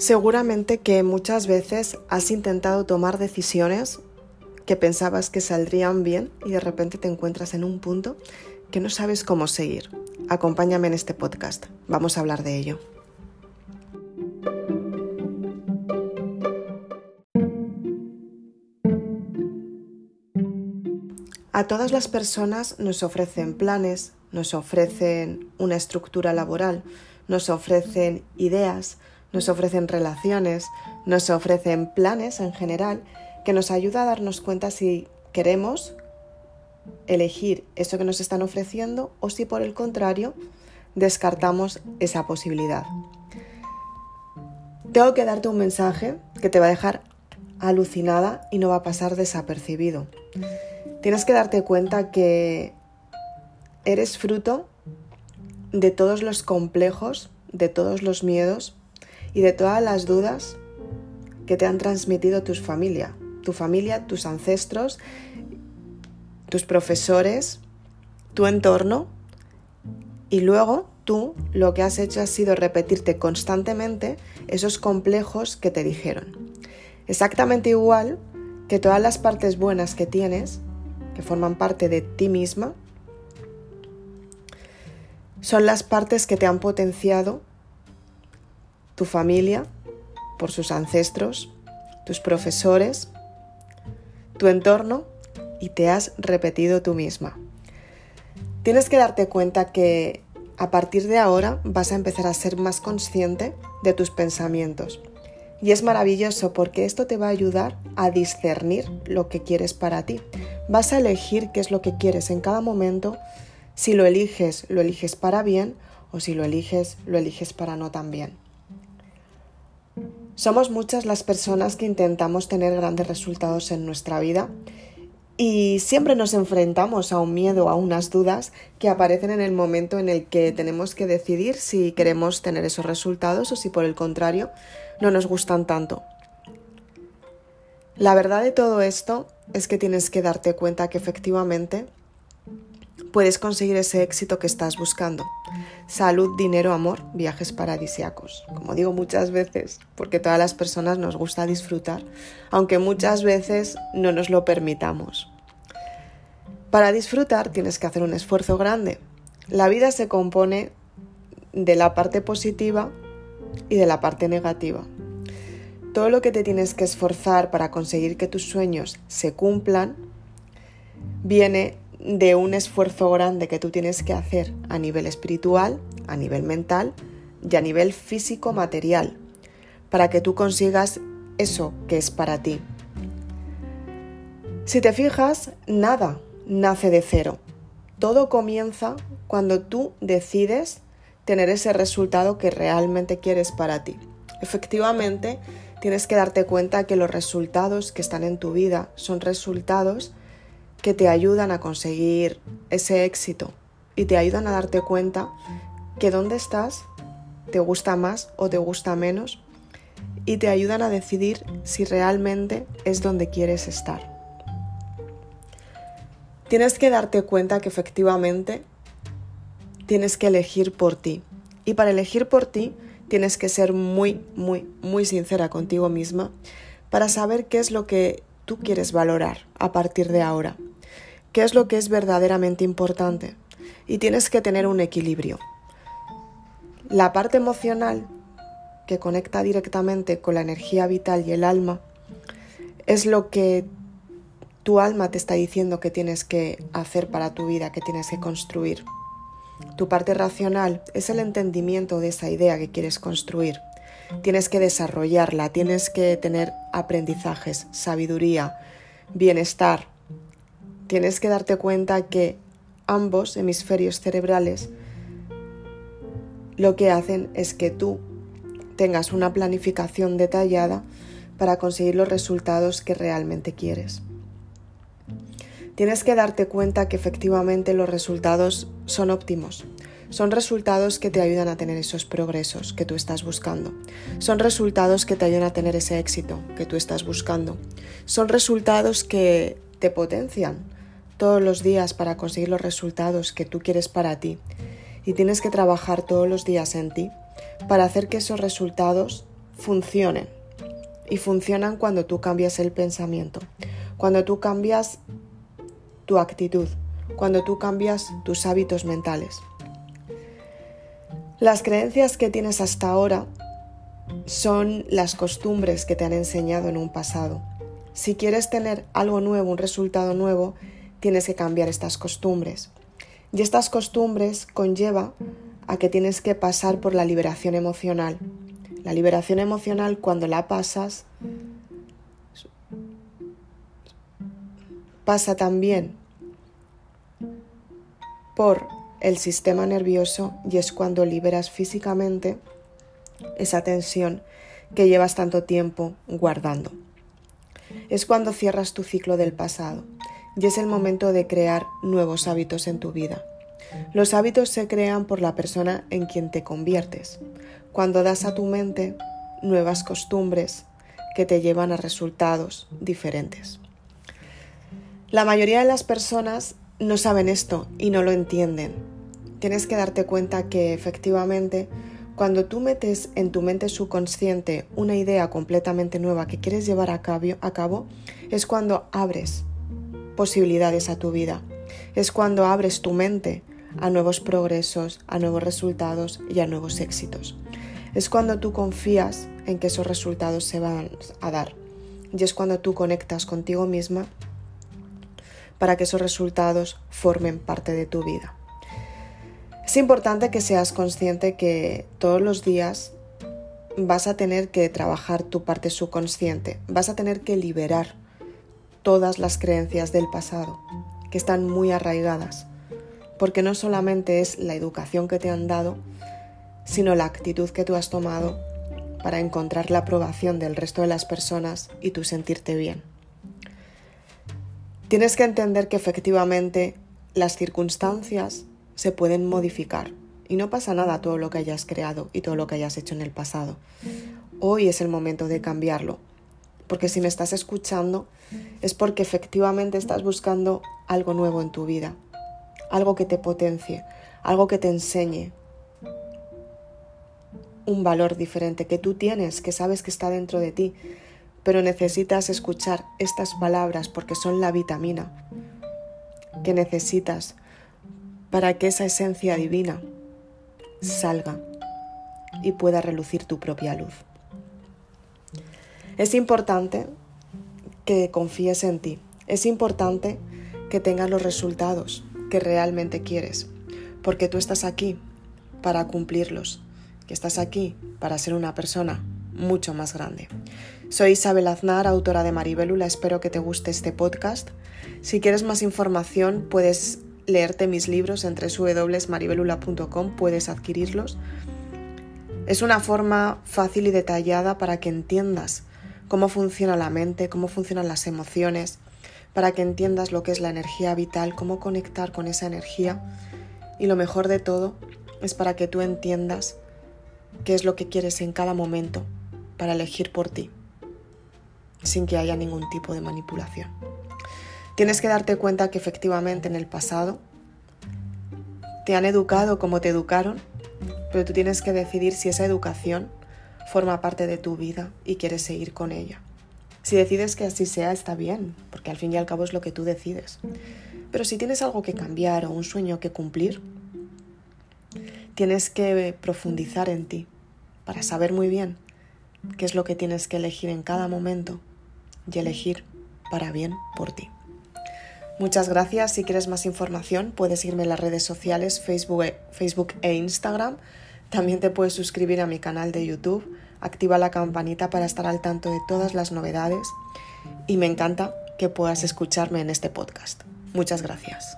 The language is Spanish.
Seguramente que muchas veces has intentado tomar decisiones que pensabas que saldrían bien y de repente te encuentras en un punto que no sabes cómo seguir. Acompáñame en este podcast. Vamos a hablar de ello. A todas las personas nos ofrecen planes, nos ofrecen una estructura laboral, nos ofrecen ideas, nos ofrecen relaciones, nos ofrecen planes en general que nos ayuda a darnos cuenta si queremos elegir eso que nos están ofreciendo o si por el contrario descartamos esa posibilidad. Tengo que darte un mensaje que te va a dejar alucinada y no va a pasar desapercibido. Tienes que darte cuenta que eres fruto de todos los complejos, de todos los miedos y de todas las dudas que te han transmitido tus familia, tu familia, tus ancestros, tus profesores, tu entorno y luego tú lo que has hecho ha sido repetirte constantemente esos complejos que te dijeron. Exactamente igual que todas las partes buenas que tienes, que forman parte de ti misma, son las partes que te han potenciado tu familia, por sus ancestros, tus profesores, tu entorno y te has repetido tú misma. Tienes que darte cuenta que a partir de ahora vas a empezar a ser más consciente de tus pensamientos. Y es maravilloso porque esto te va a ayudar a discernir lo que quieres para ti. Vas a elegir qué es lo que quieres en cada momento. Si lo eliges, lo eliges para bien o si lo eliges, lo eliges para no tan bien. Somos muchas las personas que intentamos tener grandes resultados en nuestra vida y siempre nos enfrentamos a un miedo, a unas dudas que aparecen en el momento en el que tenemos que decidir si queremos tener esos resultados o si por el contrario no nos gustan tanto. La verdad de todo esto es que tienes que darte cuenta que efectivamente puedes conseguir ese éxito que estás buscando. Salud, dinero, amor, viajes paradisiacos. Como digo muchas veces, porque todas las personas nos gusta disfrutar, aunque muchas veces no nos lo permitamos. Para disfrutar tienes que hacer un esfuerzo grande. La vida se compone de la parte positiva y de la parte negativa. Todo lo que te tienes que esforzar para conseguir que tus sueños se cumplan viene de un esfuerzo grande que tú tienes que hacer a nivel espiritual, a nivel mental y a nivel físico material para que tú consigas eso que es para ti. Si te fijas, nada nace de cero. Todo comienza cuando tú decides tener ese resultado que realmente quieres para ti. Efectivamente, tienes que darte cuenta que los resultados que están en tu vida son resultados que te ayudan a conseguir ese éxito y te ayudan a darte cuenta que dónde estás te gusta más o te gusta menos y te ayudan a decidir si realmente es donde quieres estar. Tienes que darte cuenta que efectivamente tienes que elegir por ti y para elegir por ti tienes que ser muy, muy, muy sincera contigo misma para saber qué es lo que tú quieres valorar a partir de ahora qué es lo que es verdaderamente importante y tienes que tener un equilibrio. La parte emocional, que conecta directamente con la energía vital y el alma, es lo que tu alma te está diciendo que tienes que hacer para tu vida, que tienes que construir. Tu parte racional es el entendimiento de esa idea que quieres construir. Tienes que desarrollarla, tienes que tener aprendizajes, sabiduría, bienestar, tienes que darte cuenta que ambos hemisferios cerebrales lo que hacen es que tú tengas una planificación detallada para conseguir los resultados que realmente quieres. Tienes que darte cuenta que efectivamente los resultados son óptimos. Son resultados que te ayudan a tener esos progresos que tú estás buscando. Son resultados que te ayudan a tener ese éxito que tú estás buscando. Son resultados que te potencian todos los días para conseguir los resultados que tú quieres para ti y tienes que trabajar todos los días en ti para hacer que esos resultados funcionen. Y funcionan cuando tú cambias el pensamiento, cuando tú cambias tu actitud, cuando tú cambias tus hábitos mentales. Las creencias que tienes hasta ahora son las costumbres que te han enseñado en un pasado. Si quieres tener algo nuevo, un resultado nuevo, tienes que cambiar estas costumbres. Y estas costumbres conlleva a que tienes que pasar por la liberación emocional. La liberación emocional cuando la pasas pasa también por el sistema nervioso y es cuando liberas físicamente esa tensión que llevas tanto tiempo guardando. Es cuando cierras tu ciclo del pasado y es el momento de crear nuevos hábitos en tu vida. Los hábitos se crean por la persona en quien te conviertes, cuando das a tu mente nuevas costumbres que te llevan a resultados diferentes. La mayoría de las personas no saben esto y no lo entienden. Tienes que darte cuenta que efectivamente cuando tú metes en tu mente subconsciente una idea completamente nueva que quieres llevar a cabo, es cuando abres posibilidades a tu vida. Es cuando abres tu mente a nuevos progresos, a nuevos resultados y a nuevos éxitos. Es cuando tú confías en que esos resultados se van a dar. Y es cuando tú conectas contigo misma para que esos resultados formen parte de tu vida. Es importante que seas consciente que todos los días vas a tener que trabajar tu parte subconsciente, vas a tener que liberar todas las creencias del pasado, que están muy arraigadas, porque no solamente es la educación que te han dado, sino la actitud que tú has tomado para encontrar la aprobación del resto de las personas y tú sentirte bien. Tienes que entender que efectivamente las circunstancias se pueden modificar. Y no pasa nada todo lo que hayas creado y todo lo que hayas hecho en el pasado. Hoy es el momento de cambiarlo. Porque si me estás escuchando es porque efectivamente estás buscando algo nuevo en tu vida. Algo que te potencie, algo que te enseñe un valor diferente que tú tienes, que sabes que está dentro de ti, pero necesitas escuchar estas palabras porque son la vitamina que necesitas para que esa esencia divina salga y pueda relucir tu propia luz. Es importante que confíes en ti. Es importante que tengas los resultados que realmente quieres, porque tú estás aquí para cumplirlos, que estás aquí para ser una persona mucho más grande. Soy Isabel Aznar, autora de Maribelula. Espero que te guste este podcast. Si quieres más información, puedes leerte mis libros en www.maribelula.com, puedes adquirirlos. Es una forma fácil y detallada para que entiendas cómo funciona la mente, cómo funcionan las emociones, para que entiendas lo que es la energía vital, cómo conectar con esa energía. Y lo mejor de todo es para que tú entiendas qué es lo que quieres en cada momento para elegir por ti, sin que haya ningún tipo de manipulación. Tienes que darte cuenta que efectivamente en el pasado te han educado como te educaron, pero tú tienes que decidir si esa educación forma parte de tu vida y quieres seguir con ella. Si decides que así sea, está bien, porque al fin y al cabo es lo que tú decides. Pero si tienes algo que cambiar o un sueño que cumplir, tienes que profundizar en ti para saber muy bien qué es lo que tienes que elegir en cada momento y elegir para bien por ti. Muchas gracias. Si quieres más información, puedes irme en las redes sociales Facebook, Facebook e Instagram. También te puedes suscribir a mi canal de YouTube. Activa la campanita para estar al tanto de todas las novedades. Y me encanta que puedas escucharme en este podcast. Muchas gracias.